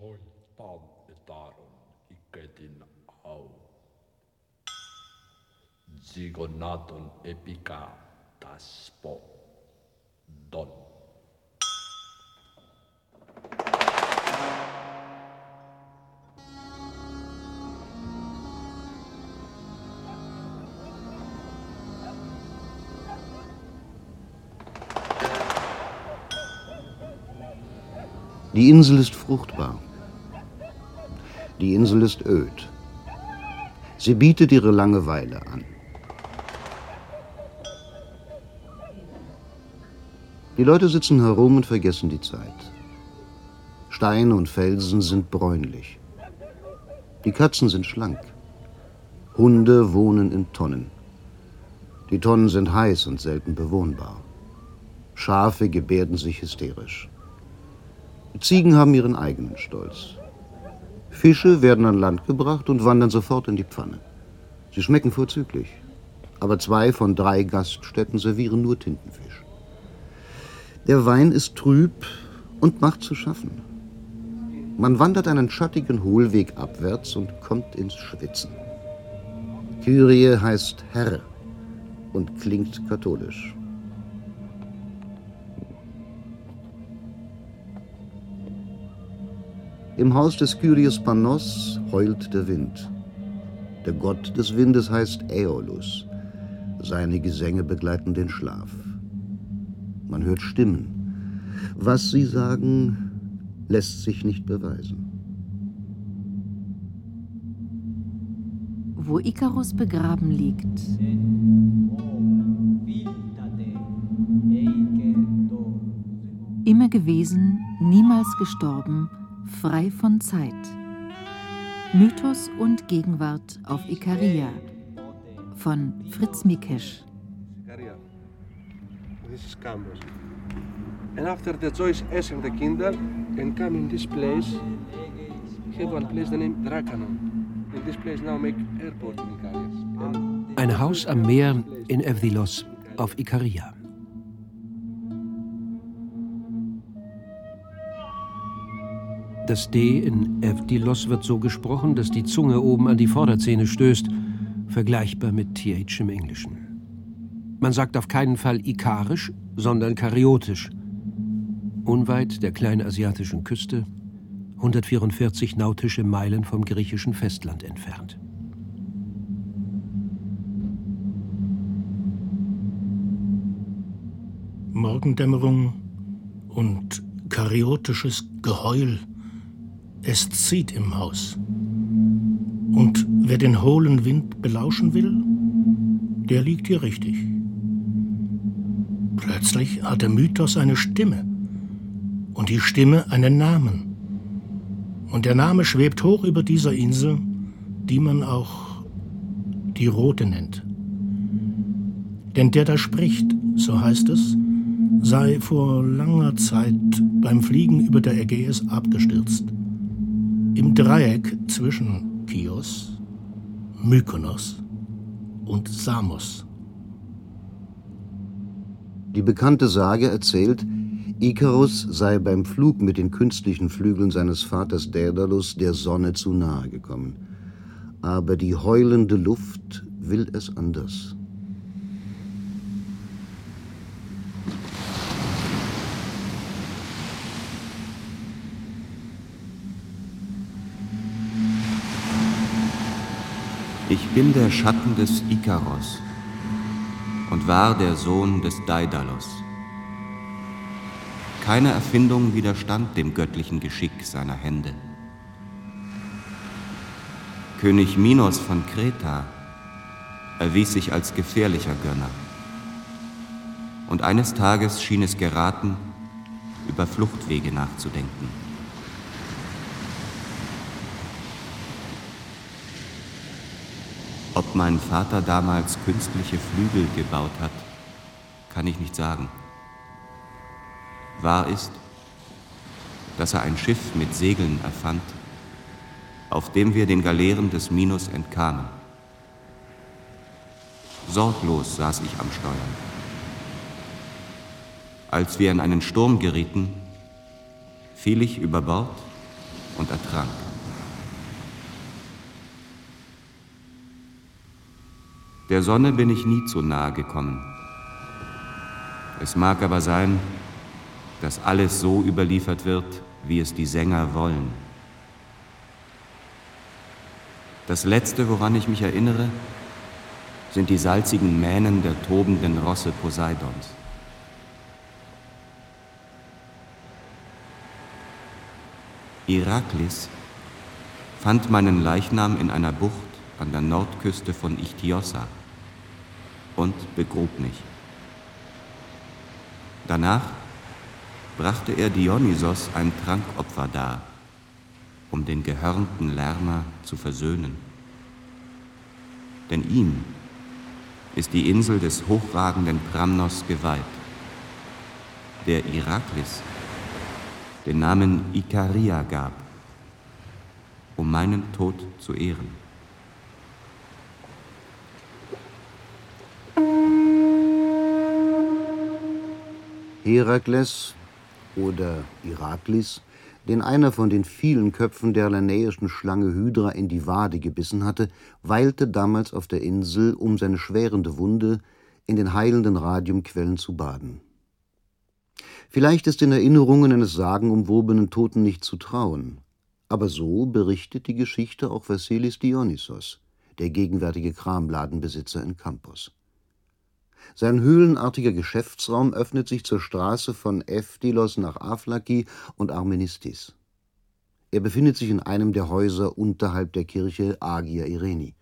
Soitan etaron iketin au. Zigonaton epica taspo don. Die Insel ist fruchtbar. Die Insel ist öd. Sie bietet ihre Langeweile an. Die Leute sitzen herum und vergessen die Zeit. Steine und Felsen sind bräunlich. Die Katzen sind schlank. Hunde wohnen in Tonnen. Die Tonnen sind heiß und selten bewohnbar. Schafe gebärden sich hysterisch. Ziegen haben ihren eigenen Stolz. Fische werden an Land gebracht und wandern sofort in die Pfanne. Sie schmecken vorzüglich. Aber zwei von drei Gaststätten servieren nur Tintenfisch. Der Wein ist trüb und macht zu schaffen. Man wandert einen schattigen Hohlweg abwärts und kommt ins Schwitzen. Kyrie heißt Herr und klingt katholisch. Im Haus des Kyrios Panos heult der Wind. Der Gott des Windes heißt Aeolus. Seine Gesänge begleiten den Schlaf. Man hört Stimmen. Was sie sagen, lässt sich nicht beweisen. Wo Ikarus begraben liegt, immer gewesen, niemals gestorben, frei von Zeit. Mythos und Gegenwart auf Ikaria von Fritz Mikesch. This is Campos. And after the choice S and the Kindle and come in this place, have one place the name Drakanon. And this place now make airport in Ikaria. Ein Haus am Meer in Evdilos auf Ikaria. Das D in Evdilos wird so gesprochen, dass die Zunge oben an die Vorderzähne stößt, vergleichbar mit TH im Englischen. Man sagt auf keinen Fall ikarisch, sondern kariotisch. Unweit der kleinasiatischen Küste, 144 nautische Meilen vom griechischen Festland entfernt. Morgendämmerung und kariotisches Geheul. Es zieht im Haus. Und wer den hohlen Wind belauschen will, der liegt hier richtig. Plötzlich hat der Mythos eine Stimme und die Stimme einen Namen. Und der Name schwebt hoch über dieser Insel, die man auch die Rote nennt. Denn der da spricht, so heißt es, sei vor langer Zeit beim Fliegen über der Ägäis abgestürzt. Im Dreieck zwischen Chios, Mykonos und Samos. Die bekannte Sage erzählt, Ikarus sei beim Flug mit den künstlichen Flügeln seines Vaters Daedalus der Sonne zu nahe gekommen. Aber die heulende Luft will es anders. Ich bin der Schatten des Ikaros und war der Sohn des Daidalos. Keine Erfindung widerstand dem göttlichen Geschick seiner Hände. König Minos von Kreta erwies sich als gefährlicher Gönner. Und eines Tages schien es geraten, über Fluchtwege nachzudenken. Ob mein Vater damals künstliche Flügel gebaut hat, kann ich nicht sagen. Wahr ist, dass er ein Schiff mit Segeln erfand, auf dem wir den Galeeren des Minos entkamen. Sorglos saß ich am Steuer. Als wir in einen Sturm gerieten, fiel ich über Bord und ertrank. Der Sonne bin ich nie zu nahe gekommen. Es mag aber sein, dass alles so überliefert wird, wie es die Sänger wollen. Das Letzte, woran ich mich erinnere, sind die salzigen Mähnen der tobenden Rosse Poseidons. Iraklis fand meinen Leichnam in einer Bucht an der Nordküste von Ichtiossa und begrub mich. Danach brachte er Dionysos ein Trankopfer dar, um den gehörnten Lärmer zu versöhnen. Denn ihm ist die Insel des hochragenden Pramnos geweiht, der Iraklis den Namen Ikaria gab, um meinen Tod zu ehren. Herakles oder Iraklis, den einer von den vielen Köpfen der lanäischen Schlange Hydra in die Wade gebissen hatte, weilte damals auf der Insel, um seine schwerende Wunde in den heilenden Radiumquellen zu baden. Vielleicht ist den Erinnerungen eines sagenumwobenen Toten nicht zu trauen, aber so berichtet die Geschichte auch Vassilis Dionysos, der gegenwärtige Kramladenbesitzer in Campos. Sein höhlenartiger Geschäftsraum öffnet sich zur Straße von Ephilos nach Aflaki und Armenistis. Er befindet sich in einem der Häuser unterhalb der Kirche Agia Ireni.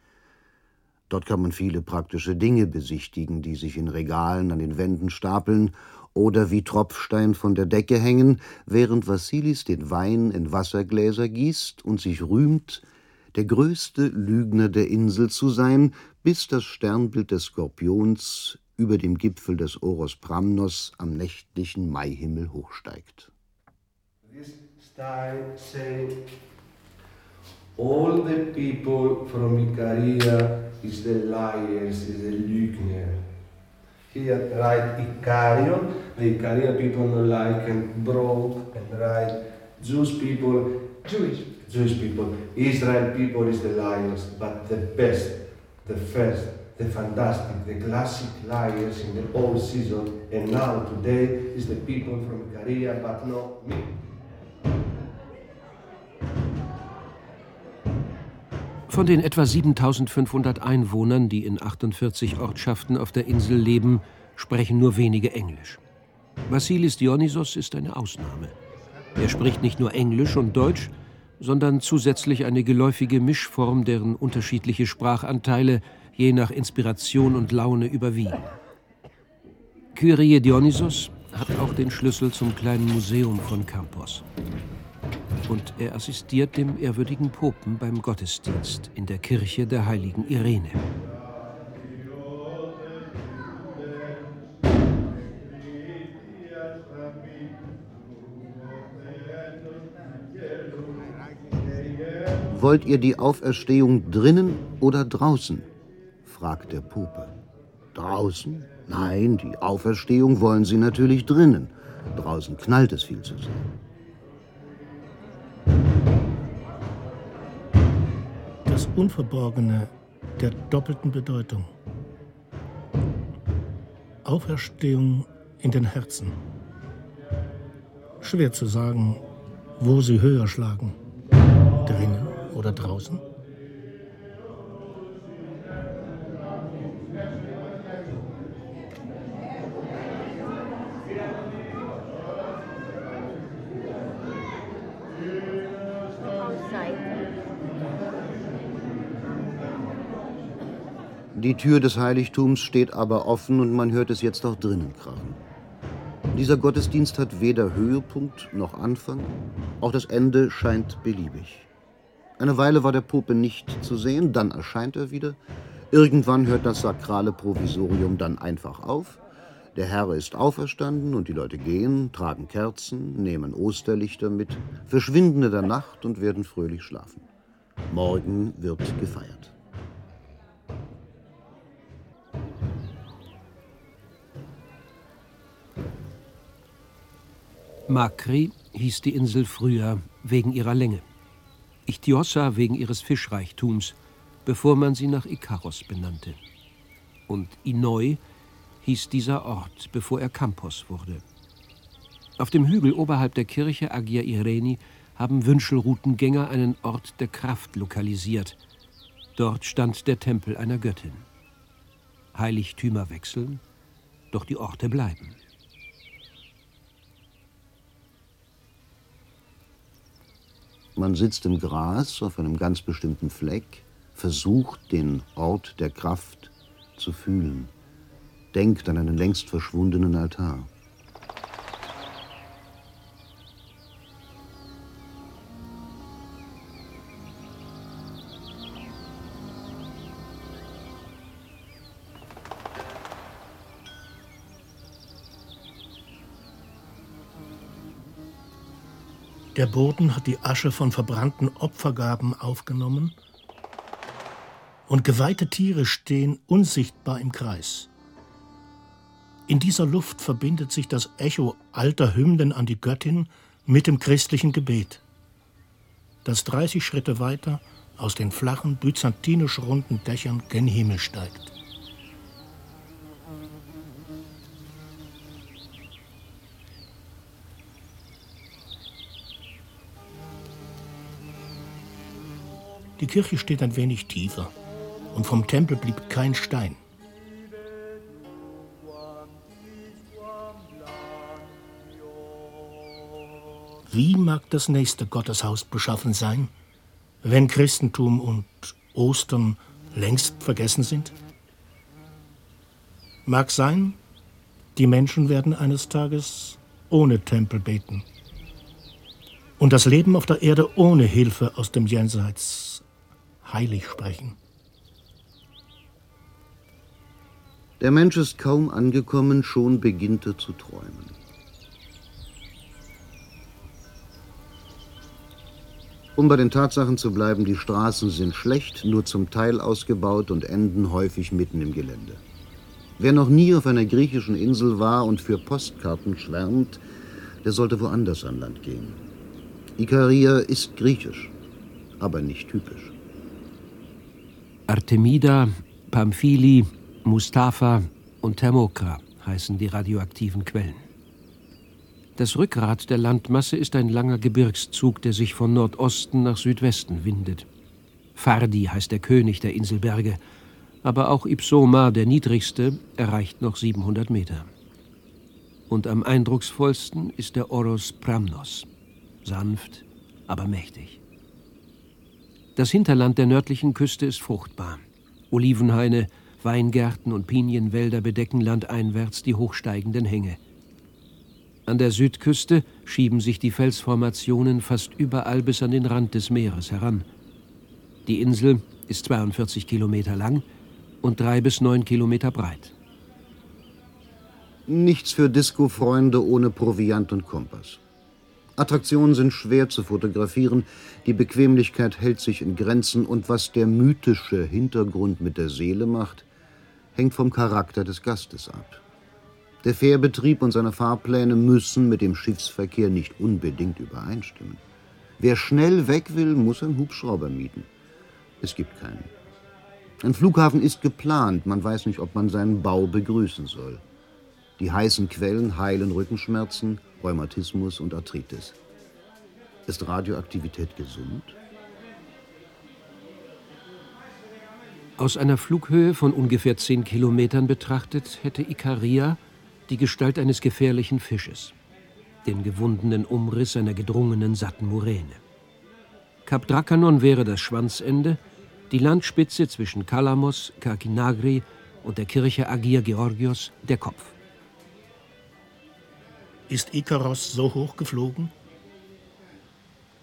Dort kann man viele praktische Dinge besichtigen, die sich in Regalen an den Wänden stapeln oder wie Tropfstein von der Decke hängen, während Vassilis den Wein in Wassergläser gießt und sich rühmt, der größte Lügner der Insel zu sein, bis das Sternbild des Skorpions über dem Gipfel des Oros Pramnos am nächtlichen Maihimmel hochsteigt. This style say all the people from Icaria is the liars, is the Lügner. Here write Icarion, the Icarian people no like and broke and write Jewish people, Jewish, Jewish people, Israel people is the liars, but the best, the first, the fantastic, the classic liars in the old season, and now today is the people from Icaria, but not me. Von den etwa 7500 Einwohnern, die in 48 Ortschaften auf der Insel leben, sprechen nur wenige Englisch. Vassilis Dionysos ist eine Ausnahme. Er spricht nicht nur Englisch und Deutsch, sondern zusätzlich eine geläufige Mischform, deren unterschiedliche Sprachanteile je nach Inspiration und Laune überwiegen. Kyrie Dionysos hat auch den Schlüssel zum kleinen Museum von Campos. Und er assistiert dem ehrwürdigen Popen beim Gottesdienst in der Kirche der heiligen Irene. Wollt ihr die Auferstehung drinnen oder draußen? Fragt der Puppe. Draußen? Nein, die Auferstehung wollen sie natürlich drinnen. Draußen knallt es viel zu sehr. Das Unverborgene der doppelten Bedeutung. Auferstehung in den Herzen. Schwer zu sagen, wo sie höher schlagen. Drinnen oder draußen? Die Tür des Heiligtums steht aber offen und man hört es jetzt auch drinnen krachen. Dieser Gottesdienst hat weder Höhepunkt noch Anfang, auch das Ende scheint beliebig. Eine Weile war der Pope nicht zu sehen, dann erscheint er wieder. Irgendwann hört das sakrale Provisorium dann einfach auf. Der Herr ist auferstanden und die Leute gehen, tragen Kerzen, nehmen Osterlichter mit, verschwinden in der Nacht und werden fröhlich schlafen. Morgen wird gefeiert. Makri hieß die Insel früher wegen ihrer Länge. Ichtiossa wegen ihres Fischreichtums, bevor man sie nach Ikaros benannte. Und Inoi hieß dieser Ort, bevor er Campos wurde. Auf dem Hügel oberhalb der Kirche Agia Ireni haben Wünschelroutengänger einen Ort der Kraft lokalisiert. Dort stand der Tempel einer Göttin. Heiligtümer wechseln, doch die Orte bleiben. Man sitzt im Gras auf einem ganz bestimmten Fleck, versucht den Ort der Kraft zu fühlen, denkt an einen längst verschwundenen Altar. Der Boden hat die Asche von verbrannten Opfergaben aufgenommen und geweihte Tiere stehen unsichtbar im Kreis. In dieser Luft verbindet sich das Echo alter Hymnen an die Göttin mit dem christlichen Gebet, das 30 Schritte weiter aus den flachen, byzantinisch runden Dächern gen Himmel steigt. Die Kirche steht ein wenig tiefer und vom Tempel blieb kein Stein. Wie mag das nächste Gotteshaus beschaffen sein, wenn Christentum und Ostern längst vergessen sind? Mag sein, die Menschen werden eines Tages ohne Tempel beten und das Leben auf der Erde ohne Hilfe aus dem Jenseits heilig sprechen. Der Mensch ist kaum angekommen, schon beginnt er zu träumen. Um bei den Tatsachen zu bleiben, die Straßen sind schlecht, nur zum Teil ausgebaut und enden häufig mitten im Gelände. Wer noch nie auf einer griechischen Insel war und für Postkarten schwärmt, der sollte woanders an Land gehen. Ikaria ist griechisch, aber nicht typisch. Artemida, Pamphili, Mustafa und Thermokra heißen die radioaktiven Quellen. Das Rückgrat der Landmasse ist ein langer Gebirgszug, der sich von Nordosten nach Südwesten windet. Fardi heißt der König der Inselberge, aber auch Ipsoma, der niedrigste, erreicht noch 700 Meter. Und am eindrucksvollsten ist der Oros Pramnos, sanft, aber mächtig. Das Hinterland der nördlichen Küste ist fruchtbar. Olivenhaine, Weingärten und Pinienwälder bedecken landeinwärts die hochsteigenden Hänge. An der Südküste schieben sich die Felsformationen fast überall bis an den Rand des Meeres heran. Die Insel ist 42 Kilometer lang und drei bis neun Kilometer breit. Nichts für Disco-Freunde ohne Proviant und Kompass. Attraktionen sind schwer zu fotografieren, die Bequemlichkeit hält sich in Grenzen und was der mythische Hintergrund mit der Seele macht, hängt vom Charakter des Gastes ab. Der Fährbetrieb und seine Fahrpläne müssen mit dem Schiffsverkehr nicht unbedingt übereinstimmen. Wer schnell weg will, muss einen Hubschrauber mieten. Es gibt keinen. Ein Flughafen ist geplant, man weiß nicht, ob man seinen Bau begrüßen soll. Die heißen Quellen heilen Rückenschmerzen, Rheumatismus und Arthritis. Ist Radioaktivität gesund? Aus einer Flughöhe von ungefähr zehn Kilometern betrachtet hätte Ikaria die Gestalt eines gefährlichen Fisches, den gewundenen Umriss einer gedrungenen, satten Muräne. Kap Drakanon wäre das Schwanzende, die Landspitze zwischen Kalamos, Kakinagri und der Kirche Agia Georgios der Kopf. Ist Ikaros so hoch geflogen?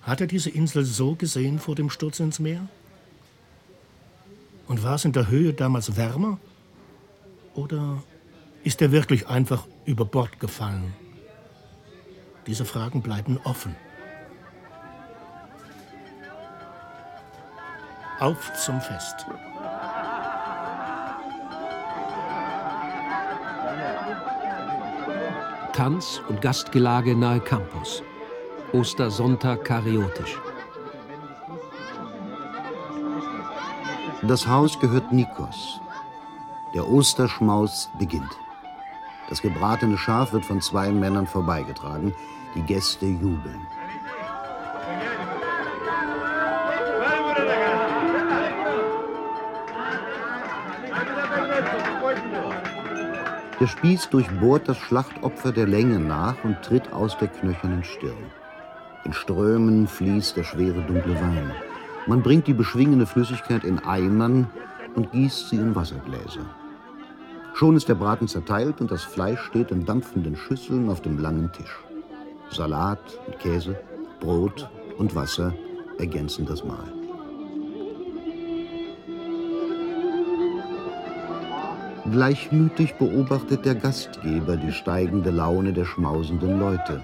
Hat er diese Insel so gesehen vor dem Sturz ins Meer? Und war es in der Höhe damals wärmer? Oder ist er wirklich einfach über Bord gefallen? Diese Fragen bleiben offen. Auf zum Fest. Tanz und Gastgelage nahe Campus. Ostersonntag kariotisch. Das Haus gehört Nikos. Der Osterschmaus beginnt. Das gebratene Schaf wird von zwei Männern vorbeigetragen. Die Gäste jubeln. Der Spieß durchbohrt das Schlachtopfer der Länge nach und tritt aus der knöchernen Stirn. In Strömen fließt der schwere dunkle Wein. Man bringt die beschwingende Flüssigkeit in Eimern und gießt sie in Wassergläser. Schon ist der Braten zerteilt und das Fleisch steht in dampfenden Schüsseln auf dem langen Tisch. Salat und Käse, Brot und Wasser ergänzen das Mahl. Gleichmütig beobachtet der Gastgeber die steigende Laune der schmausenden Leute.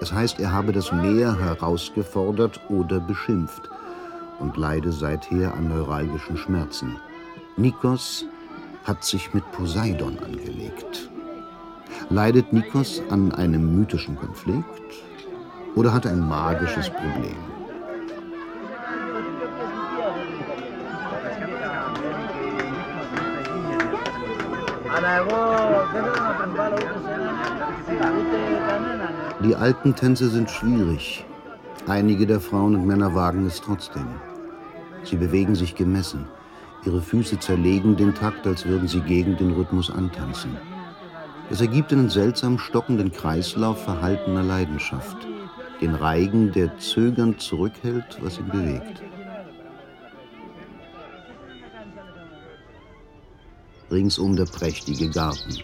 Es heißt, er habe das Meer herausgefordert oder beschimpft und leide seither an neuralgischen Schmerzen. Nikos hat sich mit Poseidon angelegt. Leidet Nikos an einem mythischen Konflikt oder hat er ein magisches Problem? Die alten Tänze sind schwierig. Einige der Frauen und Männer wagen es trotzdem. Sie bewegen sich gemessen. Ihre Füße zerlegen den Takt, als würden sie gegen den Rhythmus antanzen. Es ergibt einen seltsam stockenden Kreislauf verhaltener Leidenschaft, den Reigen, der zögernd zurückhält, was ihn bewegt. Ringsum der prächtige Garten,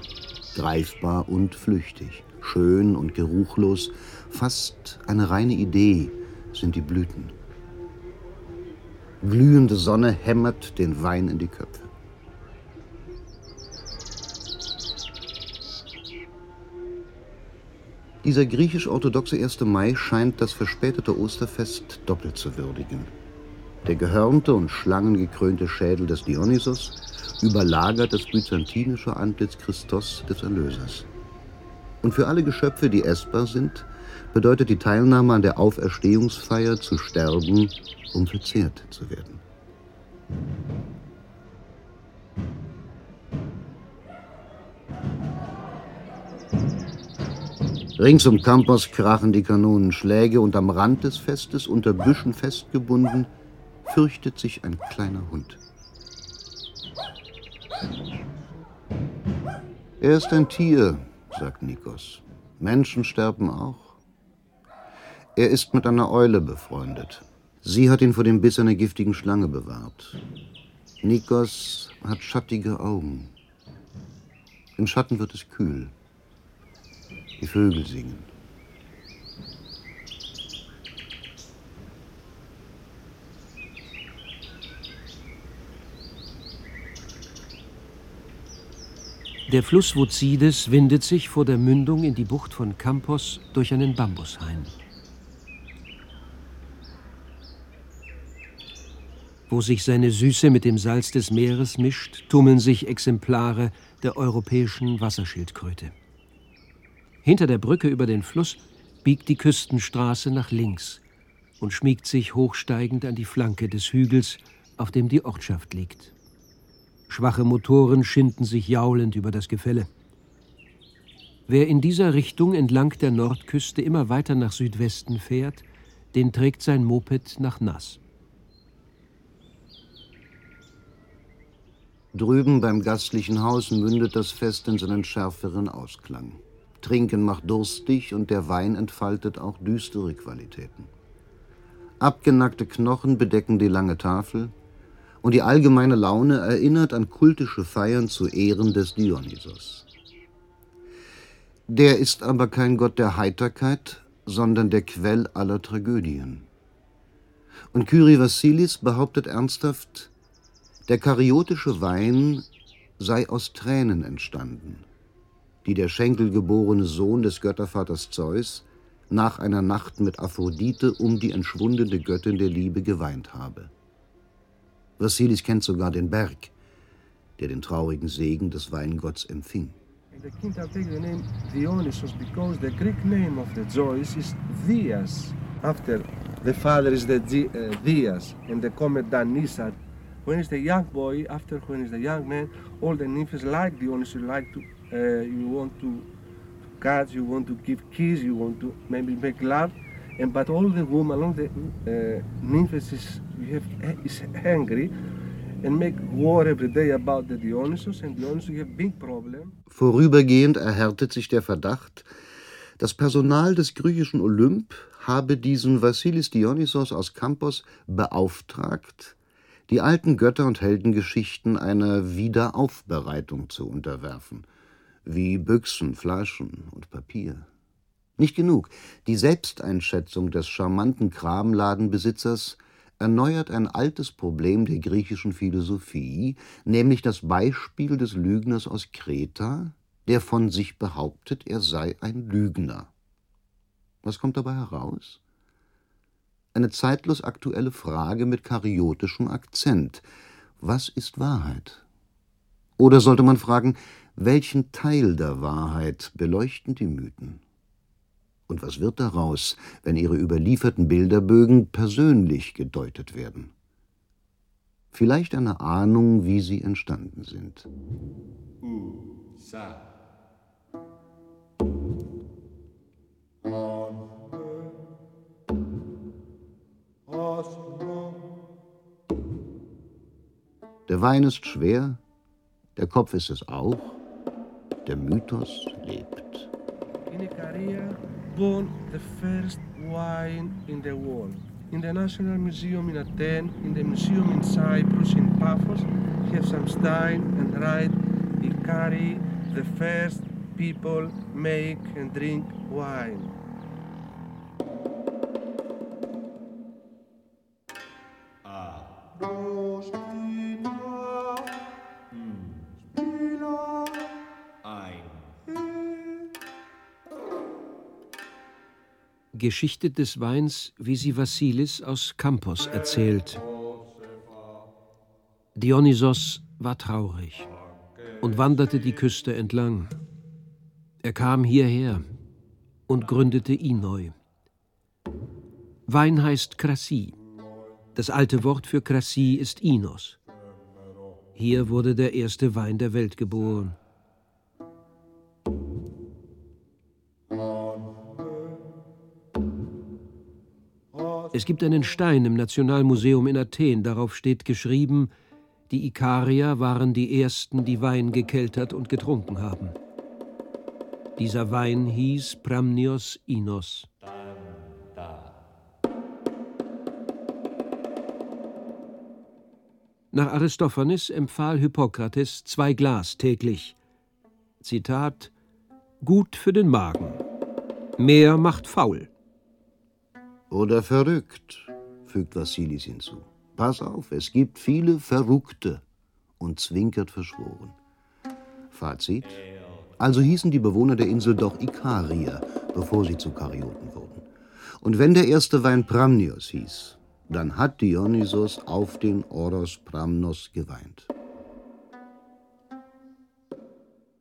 greifbar und flüchtig, schön und geruchlos, fast eine reine Idee sind die Blüten. Glühende Sonne hämmert den Wein in die Köpfe. Dieser griechisch-orthodoxe 1. Mai scheint das verspätete Osterfest doppelt zu würdigen. Der gehörnte und schlangengekrönte Schädel des Dionysos überlagert das byzantinische Antlitz Christos des Erlösers. Und für alle Geschöpfe, die essbar sind, bedeutet die Teilnahme an der Auferstehungsfeier zu sterben um verzehrt zu werden. Rings um Campos krachen die Kanonenschläge und am Rand des Festes, unter Büschen festgebunden, fürchtet sich ein kleiner Hund. Er ist ein Tier, sagt Nikos. Menschen sterben auch. Er ist mit einer Eule befreundet. Sie hat ihn vor dem Biss einer giftigen Schlange bewahrt. Nikos hat schattige Augen. Im Schatten wird es kühl. Die Vögel singen. Der Fluss Vuzides windet sich vor der Mündung in die Bucht von Campos durch einen Bambushain. Wo sich seine Süße mit dem Salz des Meeres mischt, tummeln sich Exemplare der europäischen Wasserschildkröte. Hinter der Brücke über den Fluss biegt die Küstenstraße nach links und schmiegt sich hochsteigend an die Flanke des Hügels, auf dem die Ortschaft liegt. Schwache Motoren schinden sich jaulend über das Gefälle. Wer in dieser Richtung entlang der Nordküste immer weiter nach Südwesten fährt, den trägt sein Moped nach Nass. Drüben beim gastlichen Haus mündet das Fest in seinen schärferen Ausklang. Trinken macht durstig und der Wein entfaltet auch düstere Qualitäten. Abgenackte Knochen bedecken die lange Tafel und die allgemeine Laune erinnert an kultische Feiern zu Ehren des Dionysos. Der ist aber kein Gott der Heiterkeit, sondern der Quell aller Tragödien. Und Kyrie Vassilis behauptet ernsthaft, der kariotische Wein sei aus Tränen entstanden, die der schenkelgeborene Sohn des Göttervaters Zeus nach einer Nacht mit Aphrodite um die entschwundene Göttin der Liebe geweint habe. Vassilis kennt sogar den Berg, der den traurigen Segen des Weingotts empfing. The Kinta take the name Dionysos because the Greek name of the Zeus is Dias. After the father is Dias and the comet Danisat when he's the young boy, after when he's the young man, all the nymphs like Dionysus, like to, uh, you want to catch, you want to give kiss, you want to maybe make love, and but all the women, all the uh, nymphs is, you have, is angry and make war every day about the Dionysus, and Dionysus have big problem. Vorübergehend erhärtet sich der Verdacht, das Personal des griechischen Olymp habe diesen Vassilis Dionysos aus Campos beauftragt, die alten Götter- und Heldengeschichten einer Wiederaufbereitung zu unterwerfen, wie Büchsen, Flaschen und Papier. Nicht genug, die Selbsteinschätzung des charmanten Kramladenbesitzers erneuert ein altes Problem der griechischen Philosophie, nämlich das Beispiel des Lügners aus Kreta, der von sich behauptet, er sei ein Lügner. Was kommt dabei heraus? Eine zeitlos aktuelle Frage mit kariotischem Akzent. Was ist Wahrheit? Oder sollte man fragen, welchen Teil der Wahrheit beleuchten die Mythen? Und was wird daraus, wenn ihre überlieferten Bilderbögen persönlich gedeutet werden? Vielleicht eine Ahnung, wie sie entstanden sind. Der Wein ist schwer, der Kopf ist es auch, der Mythos lebt. Born the first wine in the world. In the National Museum in Athens, in the museum in Cyprus, in Paphos, have some stein and write Ikari, the first people make and drink wine. Geschichte des Weins, wie sie Vassilis aus Campos erzählt. Dionysos war traurig und wanderte die Küste entlang. Er kam hierher und gründete Inoi. Wein heißt Krassi. Das alte Wort für Krassi ist Inos. Hier wurde der erste Wein der Welt geboren. Es gibt einen Stein im Nationalmuseum in Athen, darauf steht geschrieben, die Ikarier waren die ersten, die Wein gekeltert und getrunken haben. Dieser Wein hieß Pramnios Inos. Nach Aristophanes empfahl Hippokrates zwei Glas täglich. Zitat: Gut für den Magen. Mehr macht faul. Oder verrückt, fügt Vassilis hinzu. Pass auf, es gibt viele Verrückte und zwinkert verschworen. Fazit: Also hießen die Bewohner der Insel doch Ikarier, bevor sie zu Karioten wurden. Und wenn der erste Wein Pramnios hieß, dann hat Dionysos auf den Oros Pramnos geweint.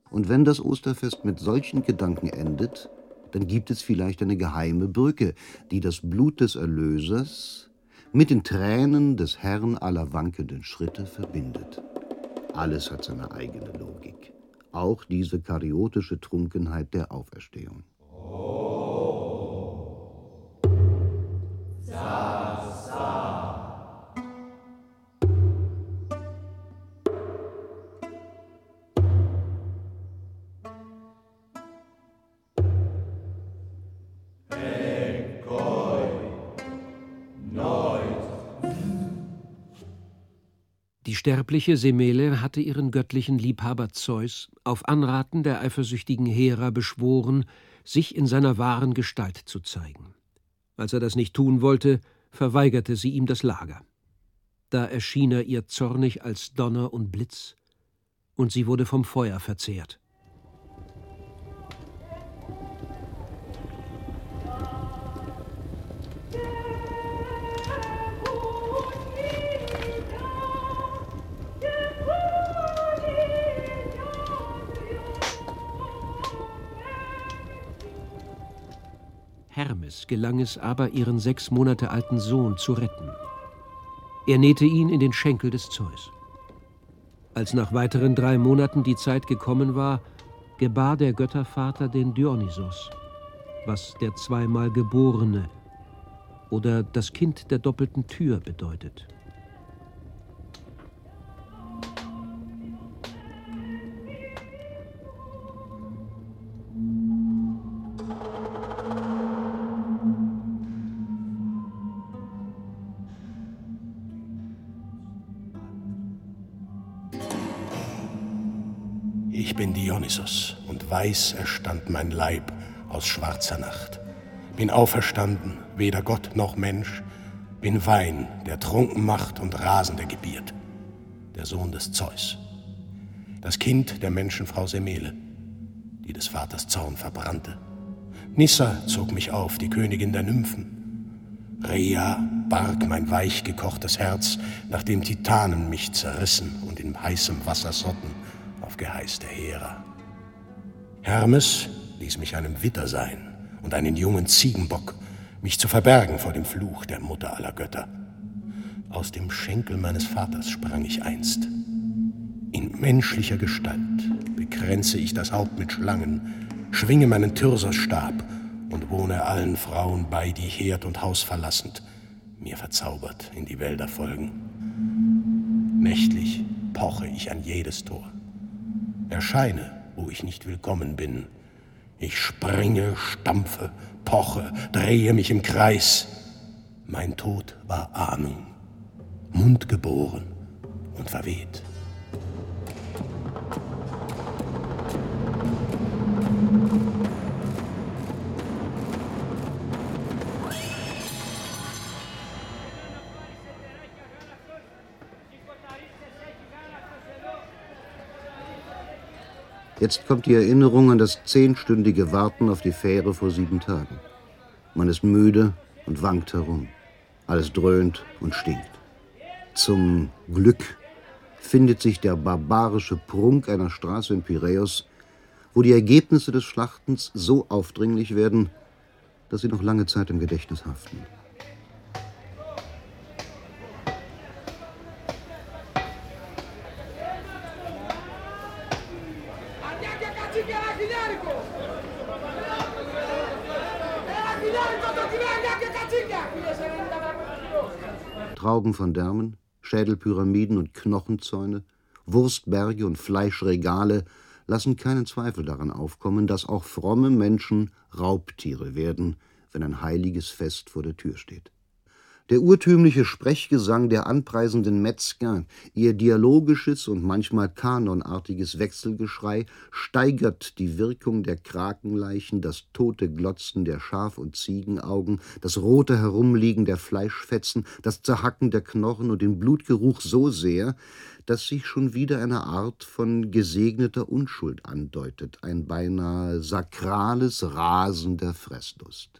Und wenn das Osterfest mit solchen Gedanken endet, dann gibt es vielleicht eine geheime Brücke, die das Blut des Erlösers mit den Tränen des Herrn aller wankenden Schritte verbindet. Alles hat seine eigene Logik, auch diese kariotische Trunkenheit der Auferstehung. Sterbliche Semele hatte ihren göttlichen Liebhaber Zeus auf Anraten der eifersüchtigen Hera beschworen, sich in seiner wahren Gestalt zu zeigen. Als er das nicht tun wollte, verweigerte sie ihm das Lager. Da erschien er ihr zornig als Donner und Blitz, und sie wurde vom Feuer verzehrt. Hermes gelang es aber, ihren sechs Monate alten Sohn zu retten. Er nähte ihn in den Schenkel des Zeus. Als nach weiteren drei Monaten die Zeit gekommen war, gebar der Göttervater den Dionysos, was der zweimal Geborene oder das Kind der doppelten Tür bedeutet. Dionysos, und weiß erstand mein Leib aus schwarzer Nacht. Bin auferstanden, weder Gott noch Mensch, bin Wein, der trunken macht und rasende gebiert, der Sohn des Zeus, das Kind der Menschenfrau Semele, die des Vaters Zorn verbrannte. Nissa zog mich auf, die Königin der Nymphen. Rhea barg mein weich gekochtes Herz, nachdem Titanen mich zerrissen und in heißem Wasser sotten Geheiß der Hera. Hermes ließ mich einem Witter sein und einen jungen Ziegenbock, mich zu verbergen vor dem Fluch der Mutter aller Götter. Aus dem Schenkel meines Vaters sprang ich einst. In menschlicher Gestalt bekränze ich das Haupt mit Schlangen, schwinge meinen Tyrsostab und wohne allen Frauen bei, die Herd und Haus verlassend, mir verzaubert in die Wälder folgen. Nächtlich poche ich an jedes Tor. Erscheine wo ich nicht willkommen bin. Ich springe, stampfe, poche, drehe mich im Kreis. Mein Tod war Ahnung, mundgeboren und verweht. Jetzt kommt die Erinnerung an das zehnstündige Warten auf die Fähre vor sieben Tagen. Man ist müde und wankt herum. Alles dröhnt und stinkt. Zum Glück findet sich der barbarische Prunk einer Straße in Piräus, wo die Ergebnisse des Schlachtens so aufdringlich werden, dass sie noch lange Zeit im Gedächtnis haften. Trauben von Därmen, Schädelpyramiden und Knochenzäune, Wurstberge und Fleischregale lassen keinen Zweifel daran aufkommen, dass auch fromme Menschen Raubtiere werden, wenn ein heiliges Fest vor der Tür steht. Der urtümliche Sprechgesang der anpreisenden Metzger, ihr dialogisches und manchmal kanonartiges Wechselgeschrei steigert die Wirkung der Krakenleichen, das tote Glotzen der Schaf- und Ziegenaugen, das rote Herumliegen der Fleischfetzen, das Zerhacken der Knochen und den Blutgeruch so sehr, dass sich schon wieder eine Art von gesegneter Unschuld andeutet, ein beinahe sakrales Rasen der Fresslust.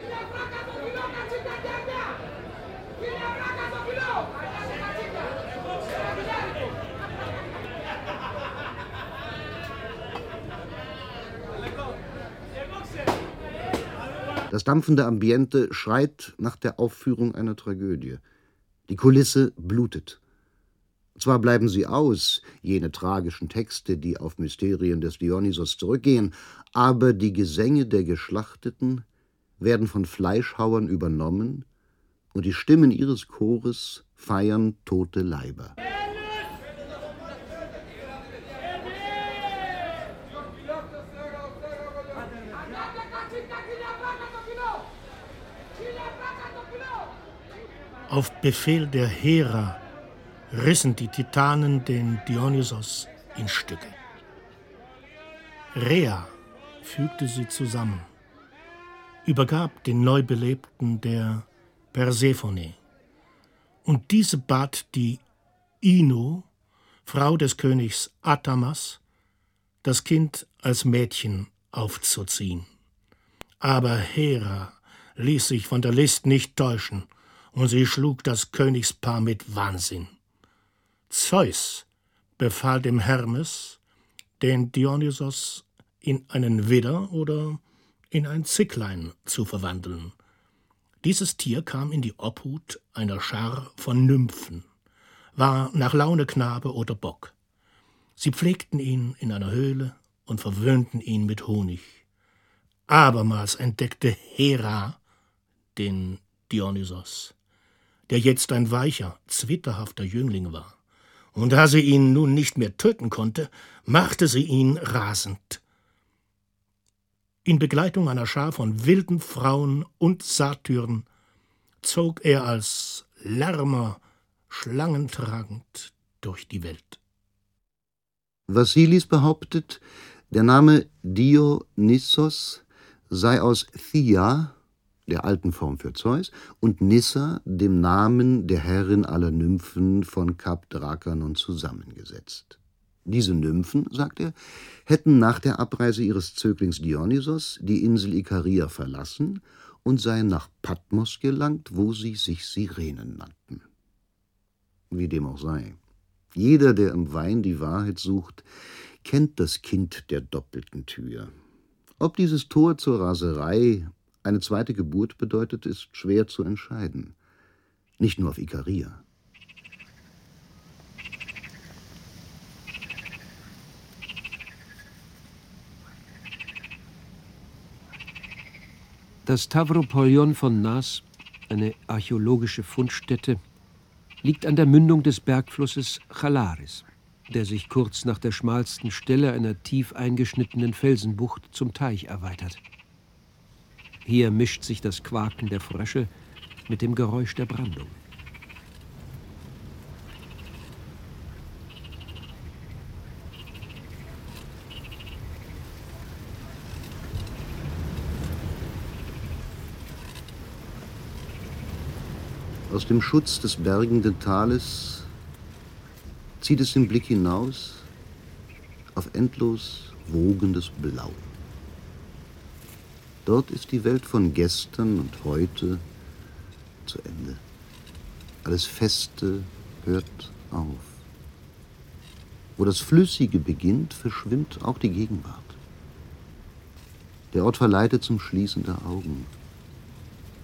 Das dampfende Ambiente schreit nach der Aufführung einer Tragödie. Die Kulisse blutet. Zwar bleiben sie aus, jene tragischen Texte, die auf Mysterien des Dionysos zurückgehen, aber die Gesänge der Geschlachteten werden von Fleischhauern übernommen und die Stimmen ihres Chores feiern tote Leiber. Auf Befehl der Hera rissen die Titanen den Dionysos in Stücke. Rhea fügte sie zusammen, übergab den Neubelebten der Persephone. Und diese bat die Ino, Frau des Königs Atamas, das Kind als Mädchen aufzuziehen. Aber Hera ließ sich von der List nicht täuschen und sie schlug das Königspaar mit Wahnsinn. Zeus befahl dem Hermes, den Dionysos in einen Widder oder in ein Zicklein zu verwandeln. Dieses Tier kam in die Obhut einer Schar von Nymphen, war nach Laune Knabe oder Bock. Sie pflegten ihn in einer Höhle und verwöhnten ihn mit Honig. Abermals entdeckte Hera den Dionysos, der jetzt ein weicher, zwitterhafter Jüngling war. Und da sie ihn nun nicht mehr töten konnte, machte sie ihn rasend. In Begleitung einer Schar von wilden Frauen und Satyren zog er als Lärmer schlangentragend durch die Welt. Vassilis behauptet, der Name Dionysos sei aus Thia, der alten Form für Zeus, und Nissa, dem Namen der Herrin aller Nymphen von Kap Drakanon, zusammengesetzt. Diese Nymphen, sagt er, hätten nach der Abreise ihres Zöglings Dionysos die Insel Ikaria verlassen und seien nach Patmos gelangt, wo sie sich Sirenen nannten. Wie dem auch sei. Jeder, der im Wein die Wahrheit sucht, kennt das Kind der doppelten Tür. Ob dieses Tor zur Raserei eine zweite Geburt bedeutet, ist schwer zu entscheiden. Nicht nur auf Ikaria. Das Tavropolion von Nas, eine archäologische Fundstätte, liegt an der Mündung des Bergflusses Chalaris, der sich kurz nach der schmalsten Stelle einer tief eingeschnittenen Felsenbucht zum Teich erweitert. Hier mischt sich das Quaken der Frösche mit dem Geräusch der Brandung. Aus dem Schutz des bergenden Tales zieht es den Blick hinaus auf endlos wogendes Blau. Dort ist die Welt von gestern und heute zu Ende. Alles Feste hört auf. Wo das Flüssige beginnt, verschwimmt auch die Gegenwart. Der Ort verleitet zum Schließen der Augen.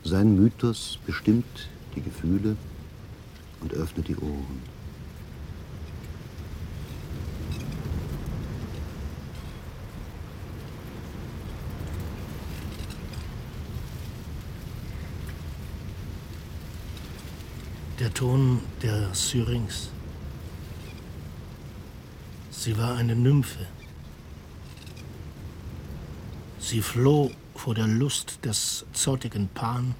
Sein Mythos bestimmt die Gefühle und öffnet die Ohren. Der Ton der Syrinx. Sie war eine Nymphe. Sie floh vor der Lust des zottigen Pan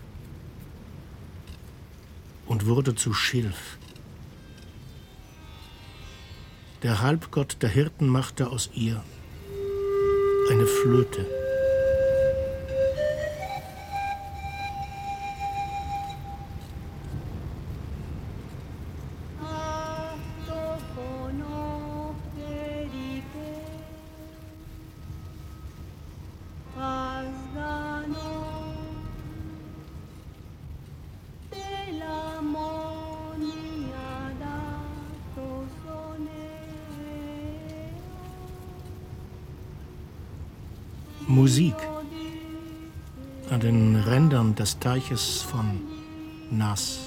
und wurde zu Schilf. Der Halbgott der Hirten machte aus ihr eine Flöte. Teiches von Nas.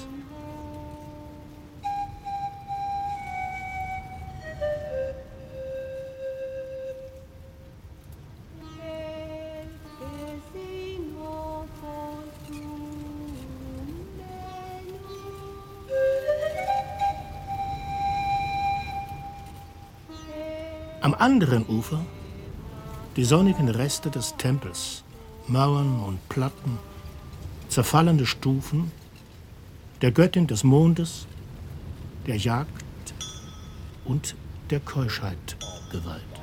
Am anderen Ufer die sonnigen Reste des Tempels, Mauern und Platten, zerfallende Stufen, der Göttin des Mondes, der Jagd und der Keuschheit geweiht.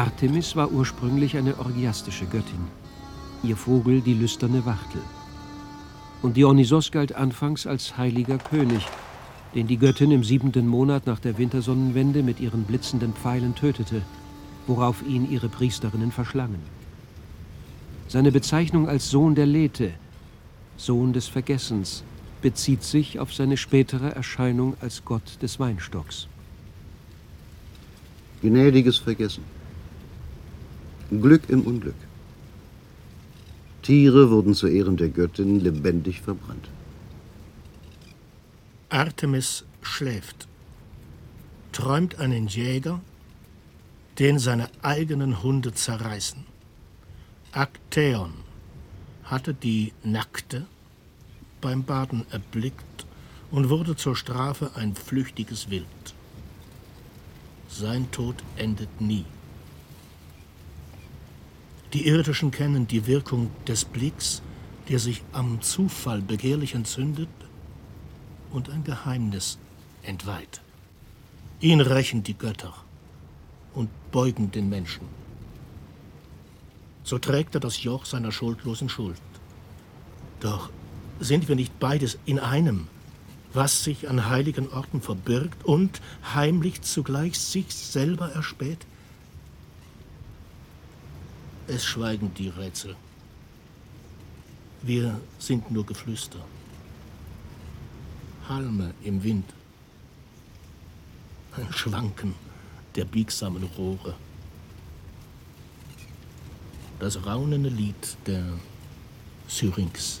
Artemis war ursprünglich eine orgiastische Göttin, ihr Vogel die lüsterne Wachtel. Und Dionysos galt anfangs als heiliger König, den die Göttin im siebenten Monat nach der Wintersonnenwende mit ihren blitzenden Pfeilen tötete, worauf ihn ihre Priesterinnen verschlangen. Seine Bezeichnung als Sohn der Lethe, Sohn des Vergessens, bezieht sich auf seine spätere Erscheinung als Gott des Weinstocks. Gnädiges Vergessen. Glück im Unglück. Tiere wurden zu Ehren der Göttin lebendig verbrannt. Artemis schläft, träumt einen Jäger, den seine eigenen Hunde zerreißen. Aktäon hatte die Nackte beim Baden erblickt und wurde zur Strafe ein flüchtiges Wild. Sein Tod endet nie. Die Irdischen kennen die Wirkung des Blicks, der sich am Zufall begehrlich entzündet und ein Geheimnis entweiht. Ihn rächen die Götter und beugen den Menschen. So trägt er das Joch seiner schuldlosen Schuld. Doch sind wir nicht beides in einem, was sich an heiligen Orten verbirgt und heimlich zugleich sich selber erspäht? Es schweigen die Rätsel. Wir sind nur Geflüster. Halme im Wind. Ein Schwanken der biegsamen Rohre. Das raunende Lied der Syrinx.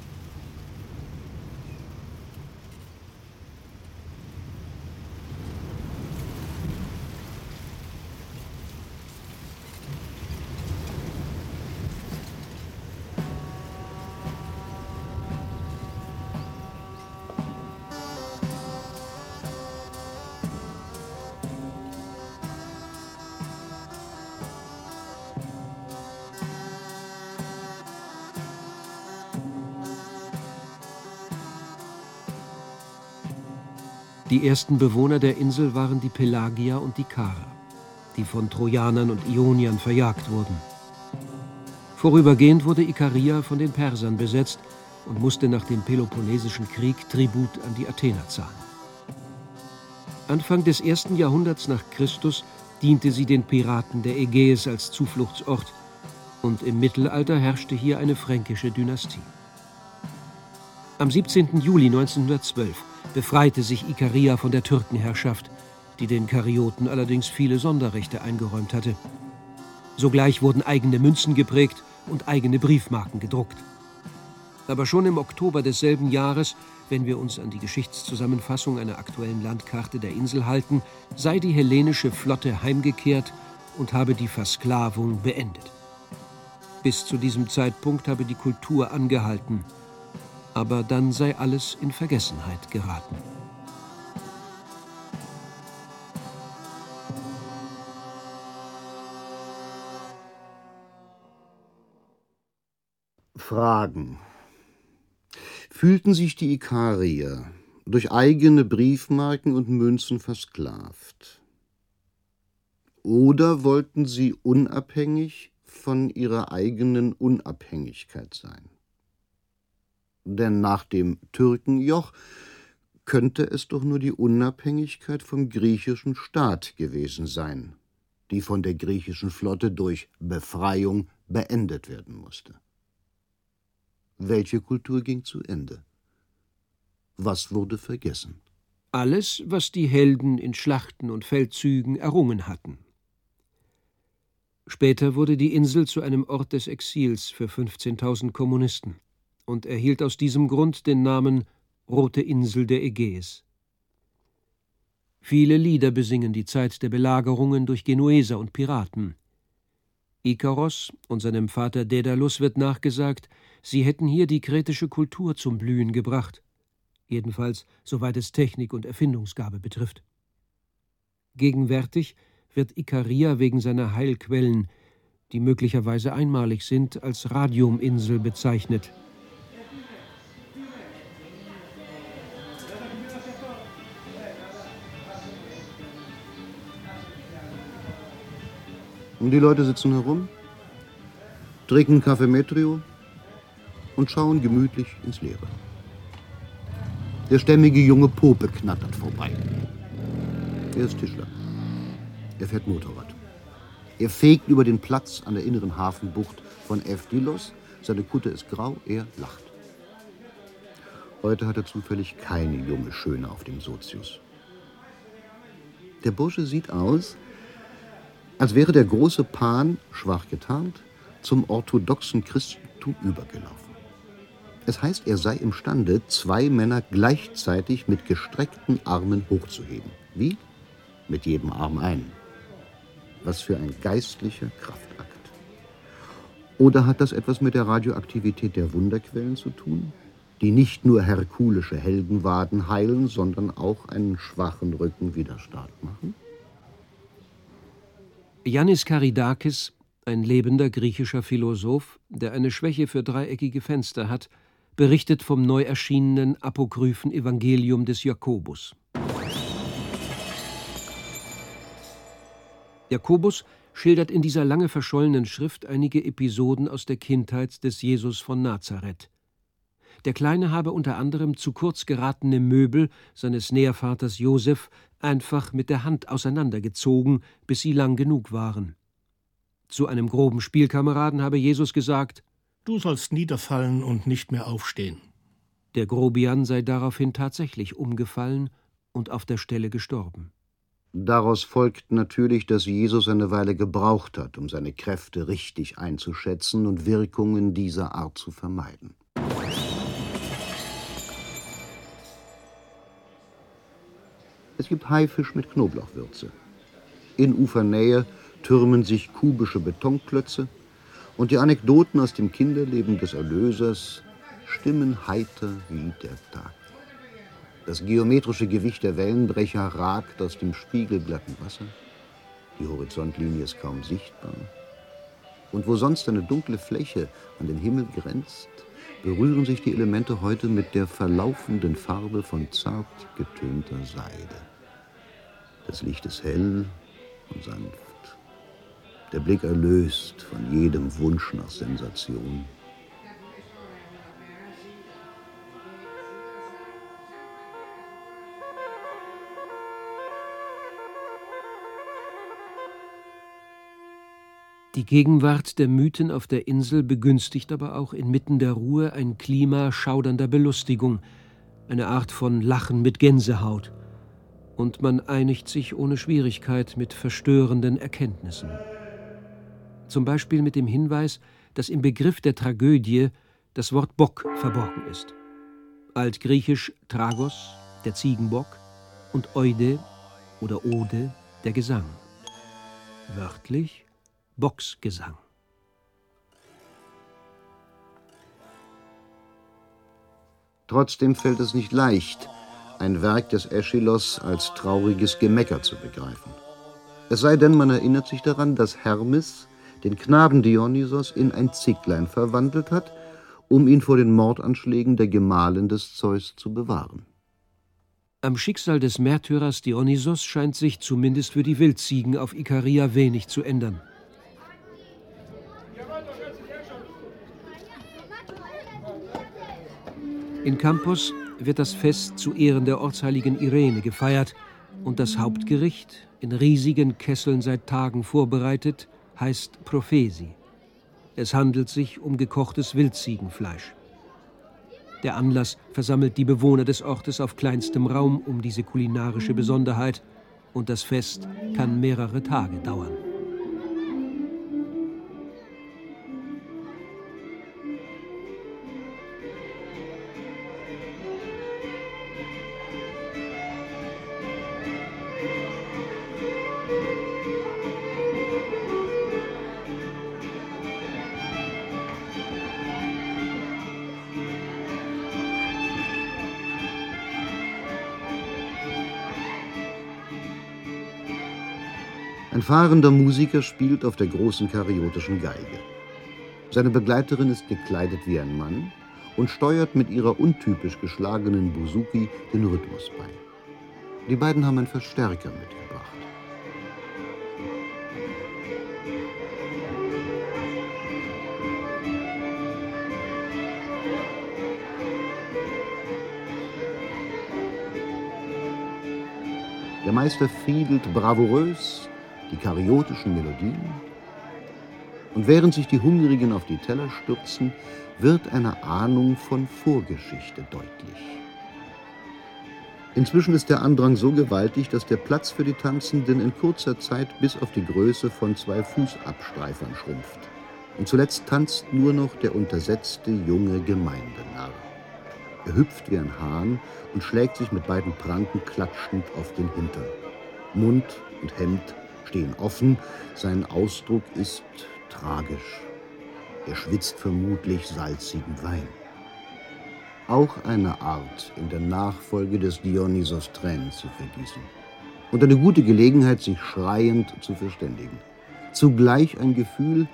Die ersten Bewohner der Insel waren die Pelagier und die Karer, die von Trojanern und Ioniern verjagt wurden. Vorübergehend wurde Ikaria von den Persern besetzt und musste nach dem Peloponnesischen Krieg Tribut an die Athener zahlen. Anfang des ersten Jahrhunderts nach Christus diente sie den Piraten der Ägäis als Zufluchtsort und im Mittelalter herrschte hier eine fränkische Dynastie. Am 17. Juli 1912 befreite sich Ikaria von der Türkenherrschaft, die den Karioten allerdings viele Sonderrechte eingeräumt hatte. Sogleich wurden eigene Münzen geprägt und eigene Briefmarken gedruckt. Aber schon im Oktober desselben Jahres, wenn wir uns an die Geschichtszusammenfassung einer aktuellen Landkarte der Insel halten, sei die hellenische Flotte heimgekehrt und habe die Versklavung beendet. Bis zu diesem Zeitpunkt habe die Kultur angehalten – aber dann sei alles in Vergessenheit geraten. Fragen. Fühlten sich die Ikarier durch eigene Briefmarken und Münzen versklavt? Oder wollten sie unabhängig von ihrer eigenen Unabhängigkeit sein? Denn nach dem Türkenjoch könnte es doch nur die Unabhängigkeit vom griechischen Staat gewesen sein, die von der griechischen Flotte durch Befreiung beendet werden musste. Welche Kultur ging zu Ende? Was wurde vergessen? Alles, was die Helden in Schlachten und Feldzügen errungen hatten. Später wurde die Insel zu einem Ort des Exils für 15.000 Kommunisten und erhielt aus diesem Grund den Namen Rote Insel der Ägäis. Viele Lieder besingen die Zeit der Belagerungen durch Genueser und Piraten. Ikaros und seinem Vater Daedalus wird nachgesagt, sie hätten hier die kretische Kultur zum Blühen gebracht, jedenfalls soweit es Technik und Erfindungsgabe betrifft. Gegenwärtig wird Ikaria wegen seiner Heilquellen, die möglicherweise einmalig sind, als Radiuminsel bezeichnet. Und die Leute sitzen herum, trinken Kaffee Metrio und schauen gemütlich ins Leere. Der stämmige junge Pope knattert vorbei. Er ist Tischler. Er fährt Motorrad. Er fegt über den Platz an der inneren Hafenbucht von Evdilos. Seine Kutte ist grau, er lacht. Heute hat er zufällig keine junge Schöne auf dem Sozius. Der Bursche sieht aus, als wäre der große Pan, schwach getarnt, zum orthodoxen Christentum übergelaufen. Es heißt, er sei imstande, zwei Männer gleichzeitig mit gestreckten Armen hochzuheben. Wie? Mit jedem Arm einen. Was für ein geistlicher Kraftakt. Oder hat das etwas mit der Radioaktivität der Wunderquellen zu tun, die nicht nur herkulische Heldenwaden heilen, sondern auch einen schwachen Rücken wieder stark machen? Yannis Karidakis, ein lebender griechischer Philosoph, der eine Schwäche für dreieckige Fenster hat, berichtet vom neu erschienenen apokryphen Evangelium des Jakobus. Jakobus schildert in dieser lange verschollenen Schrift einige Episoden aus der Kindheit des Jesus von Nazareth. Der Kleine habe unter anderem zu kurz geratene Möbel seines Nährvaters Josef einfach mit der Hand auseinandergezogen, bis sie lang genug waren. Zu einem groben Spielkameraden habe Jesus gesagt: Du sollst niederfallen und nicht mehr aufstehen. Der Grobian sei daraufhin tatsächlich umgefallen und auf der Stelle gestorben. Daraus folgt natürlich, dass Jesus eine Weile gebraucht hat, um seine Kräfte richtig einzuschätzen und Wirkungen dieser Art zu vermeiden. Es gibt Haifisch mit Knoblauchwürze. In Ufernähe türmen sich kubische Betonklötze und die Anekdoten aus dem Kinderleben des Erlösers stimmen heiter wie der Tag. Das geometrische Gewicht der Wellenbrecher ragt aus dem spiegelglatten Wasser. Die Horizontlinie ist kaum sichtbar. Und wo sonst eine dunkle Fläche an den Himmel grenzt, berühren sich die Elemente heute mit der verlaufenden Farbe von zart getönter Seide. Das Licht ist hell und sanft. Der Blick erlöst von jedem Wunsch nach Sensation. Die Gegenwart der Mythen auf der Insel begünstigt aber auch inmitten der Ruhe ein Klima schaudernder Belustigung, eine Art von Lachen mit Gänsehaut. Und man einigt sich ohne Schwierigkeit mit verstörenden Erkenntnissen. Zum Beispiel mit dem Hinweis, dass im Begriff der Tragödie das Wort Bock verborgen ist. Altgriechisch Tragos, der Ziegenbock, und Eude oder Ode, der Gesang. Wörtlich Boxgesang. Trotzdem fällt es nicht leicht, ein Werk des Aeschylos als trauriges Gemecker zu begreifen. Es sei denn, man erinnert sich daran, dass Hermes den Knaben Dionysos in ein Zicklein verwandelt hat, um ihn vor den Mordanschlägen der Gemahlin des Zeus zu bewahren. Am Schicksal des Märtyrers Dionysos scheint sich zumindest für die Wildziegen auf Ikaria wenig zu ändern. In Campus wird das Fest zu Ehren der ortsheiligen Irene gefeiert und das Hauptgericht, in riesigen Kesseln seit Tagen vorbereitet, heißt Prophesi. Es handelt sich um gekochtes Wildziegenfleisch. Der Anlass versammelt die Bewohner des Ortes auf kleinstem Raum um diese kulinarische Besonderheit und das Fest kann mehrere Tage dauern. Ein fahrender Musiker spielt auf der großen kariotischen Geige. Seine Begleiterin ist gekleidet wie ein Mann und steuert mit ihrer untypisch geschlagenen Buzuki den Rhythmus bei. Die beiden haben einen Verstärker mitgebracht. Der Meister fiedelt bravourös die kariotischen Melodien Und während sich die Hungrigen auf die Teller stürzen, wird eine Ahnung von Vorgeschichte deutlich. Inzwischen ist der Andrang so gewaltig, dass der Platz für die Tanzenden in kurzer Zeit bis auf die Größe von zwei Fußabstreifern schrumpft. Und zuletzt tanzt nur noch der untersetzte junge Gemeindenarr. Er hüpft wie ein Hahn und schlägt sich mit beiden Pranken klatschend auf den Hintern. Mund und Hemd stehen offen, sein Ausdruck ist tragisch. Er schwitzt vermutlich salzigen Wein. Auch eine Art, in der Nachfolge des Dionysos Tränen zu vergießen. Und eine gute Gelegenheit, sich schreiend zu verständigen. Zugleich ein Gefühl,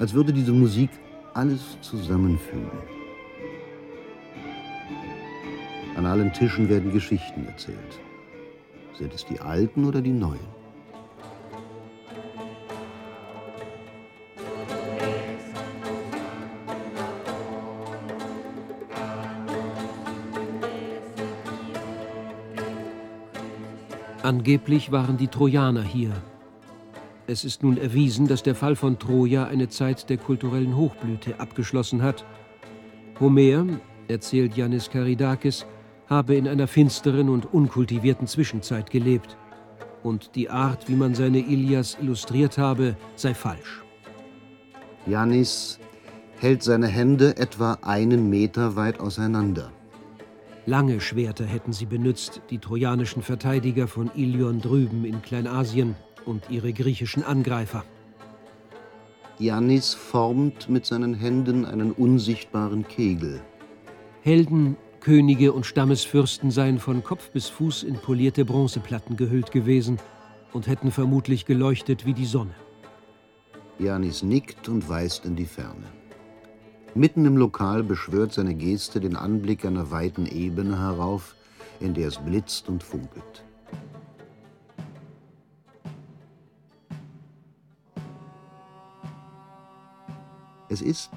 als würde diese Musik alles zusammenfügen. An allen Tischen werden Geschichten erzählt. Sind es die alten oder die neuen? Angeblich waren die Trojaner hier. Es ist nun erwiesen, dass der Fall von Troja eine Zeit der kulturellen Hochblüte abgeschlossen hat. Homer, erzählt Yannis Karidakis, habe in einer finsteren und unkultivierten Zwischenzeit gelebt. Und die Art, wie man seine Ilias illustriert habe, sei falsch. Yannis hält seine Hände etwa einen Meter weit auseinander. Lange Schwerter hätten sie benützt, die trojanischen Verteidiger von Ilion drüben in Kleinasien und ihre griechischen Angreifer. Janis formt mit seinen Händen einen unsichtbaren Kegel. Helden, Könige und Stammesfürsten seien von Kopf bis Fuß in polierte Bronzeplatten gehüllt gewesen und hätten vermutlich geleuchtet wie die Sonne. Janis nickt und weist in die Ferne. Mitten im Lokal beschwört seine Geste den Anblick einer weiten Ebene herauf, in der es blitzt und funkelt. Es ist,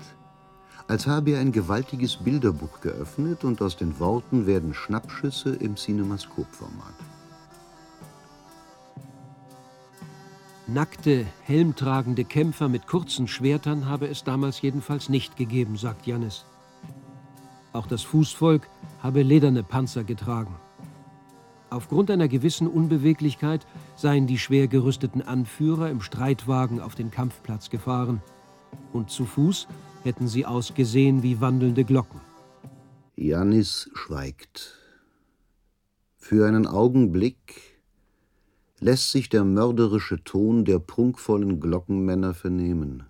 als habe er ein gewaltiges Bilderbuch geöffnet und aus den Worten werden Schnappschüsse im Cinemascope-Format. Nackte, helmtragende Kämpfer mit kurzen Schwertern habe es damals jedenfalls nicht gegeben, sagt Jannis. Auch das Fußvolk habe lederne Panzer getragen. Aufgrund einer gewissen Unbeweglichkeit seien die schwer gerüsteten Anführer im Streitwagen auf den Kampfplatz gefahren. Und zu Fuß hätten sie ausgesehen wie wandelnde Glocken. Jannis schweigt. Für einen Augenblick lässt sich der mörderische Ton der prunkvollen Glockenmänner vernehmen.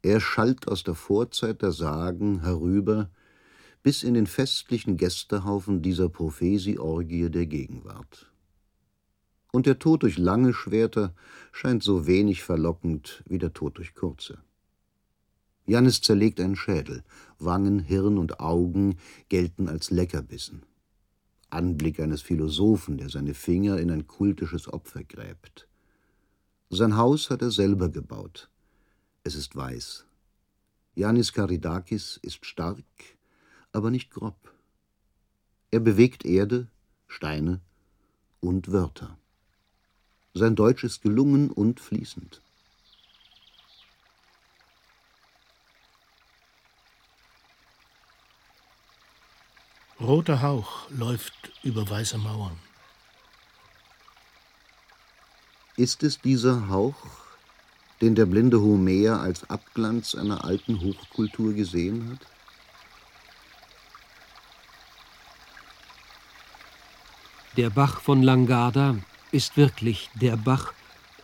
Er schallt aus der Vorzeit der Sagen herüber bis in den festlichen Gästehaufen dieser Prophesieorgie der Gegenwart. Und der Tod durch lange Schwerter scheint so wenig verlockend wie der Tod durch kurze. Jannis zerlegt einen Schädel, Wangen, Hirn und Augen gelten als Leckerbissen. Anblick eines Philosophen, der seine Finger in ein kultisches Opfer gräbt. Sein Haus hat er selber gebaut. Es ist weiß. Yanis Karidakis ist stark, aber nicht grob. Er bewegt Erde, Steine und Wörter. Sein Deutsch ist gelungen und fließend. Roter Hauch läuft über weiße Mauern. Ist es dieser Hauch, den der blinde Homer als Abglanz einer alten Hochkultur gesehen hat? Der Bach von Langarda ist wirklich der Bach,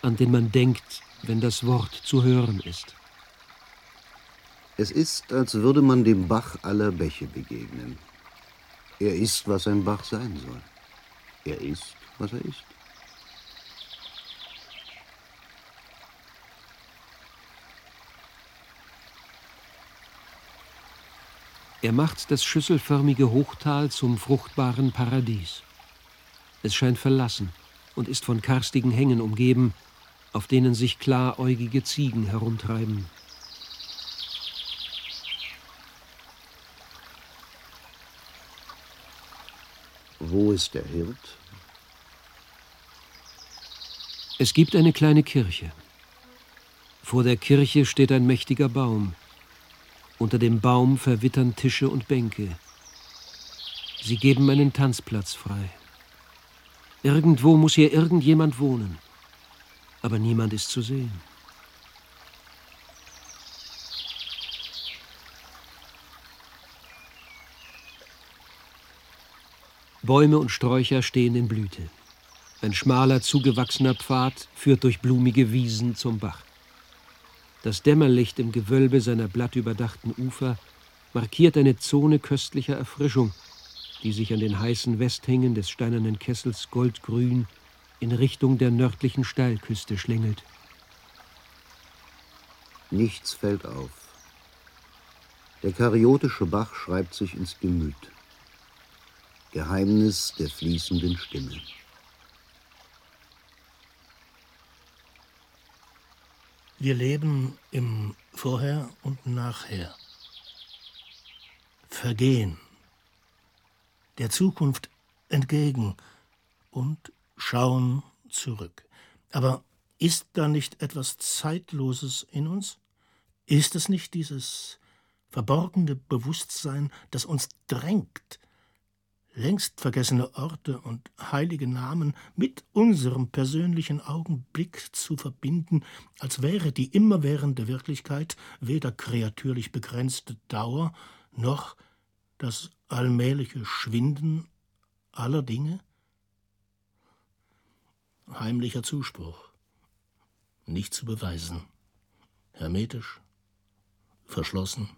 an den man denkt, wenn das Wort zu hören ist. Es ist, als würde man dem Bach aller Bäche begegnen. Er ist, was ein Bach sein soll. Er ist, was er ist. Er macht das schüsselförmige Hochtal zum fruchtbaren Paradies. Es scheint verlassen und ist von karstigen Hängen umgeben, auf denen sich klaräugige Ziegen herumtreiben. Wo ist der Hirt? Es gibt eine kleine Kirche. Vor der Kirche steht ein mächtiger Baum. Unter dem Baum verwittern Tische und Bänke. Sie geben einen Tanzplatz frei. Irgendwo muss hier irgendjemand wohnen. Aber niemand ist zu sehen. Bäume und Sträucher stehen in Blüte. Ein schmaler, zugewachsener Pfad führt durch blumige Wiesen zum Bach. Das Dämmerlicht im Gewölbe seiner blattüberdachten Ufer markiert eine Zone köstlicher Erfrischung, die sich an den heißen Westhängen des steinernen Kessels goldgrün in Richtung der nördlichen Steilküste schlängelt. Nichts fällt auf. Der kariotische Bach schreibt sich ins Gemüt. Geheimnis der fließenden Stimme. Wir leben im Vorher und Nachher. Vergehen. Der Zukunft entgegen und schauen zurück. Aber ist da nicht etwas Zeitloses in uns? Ist es nicht dieses verborgene Bewusstsein, das uns drängt, längst vergessene Orte und heilige Namen mit unserem persönlichen Augenblick zu verbinden, als wäre die immerwährende Wirklichkeit weder kreatürlich begrenzte Dauer noch das allmähliche Schwinden aller Dinge? Heimlicher Zuspruch, nicht zu beweisen, hermetisch, verschlossen.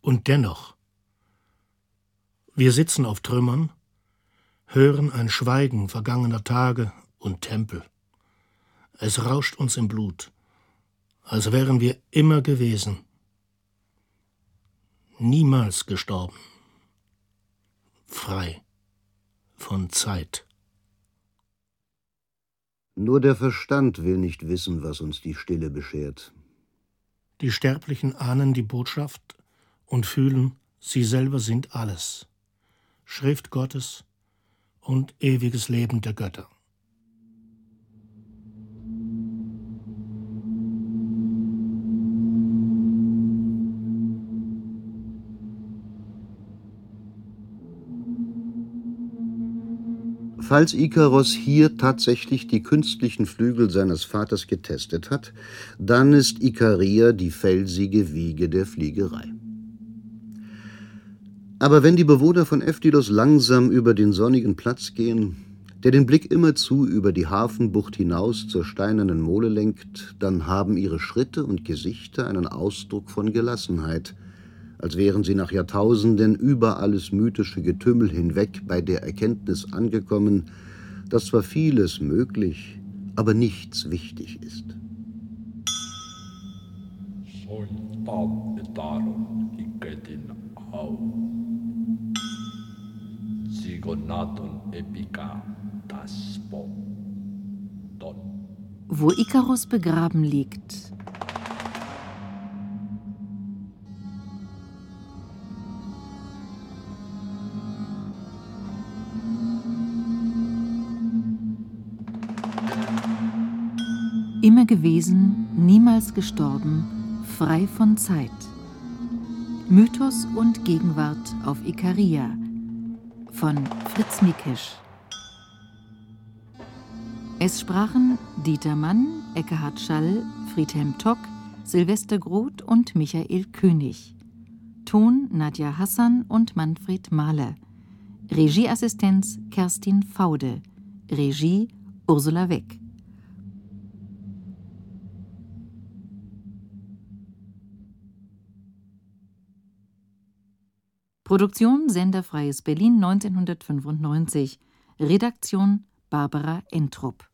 Und dennoch wir sitzen auf Trümmern, hören ein Schweigen vergangener Tage und Tempel. Es rauscht uns im Blut, als wären wir immer gewesen, niemals gestorben, frei von Zeit. Nur der Verstand will nicht wissen, was uns die Stille beschert. Die Sterblichen ahnen die Botschaft und fühlen, sie selber sind alles. Schrift Gottes und ewiges Leben der Götter. Falls Ikaros hier tatsächlich die künstlichen Flügel seines Vaters getestet hat, dann ist Ikaria die felsige Wiege der Fliegerei. Aber wenn die Bewohner von Ephilos langsam über den sonnigen Platz gehen, der den Blick immerzu über die Hafenbucht hinaus zur steinernen Mole lenkt, dann haben ihre Schritte und Gesichter einen Ausdruck von Gelassenheit, als wären sie nach Jahrtausenden über alles mythische Getümmel hinweg bei der Erkenntnis angekommen, dass zwar vieles möglich, aber nichts wichtig ist. Soin darum, iketin au sigonaton epica taspo don. Wo Ikarus begraben liegt, immer gewesen, niemals gestorben, frei von Zeit. Mythos und Gegenwart auf Ikaria von Fritz Mikesch. Es sprachen Dieter Mann, Eckhard Schall, Friedhelm Tock, Silvester Groth und Michael König. Ton Nadja Hassan und Manfred Mahler. Regieassistenz Kerstin Faude. Regie Ursula Weck. Produktion Senderfreies Berlin 1995. Redaktion Barbara Entrup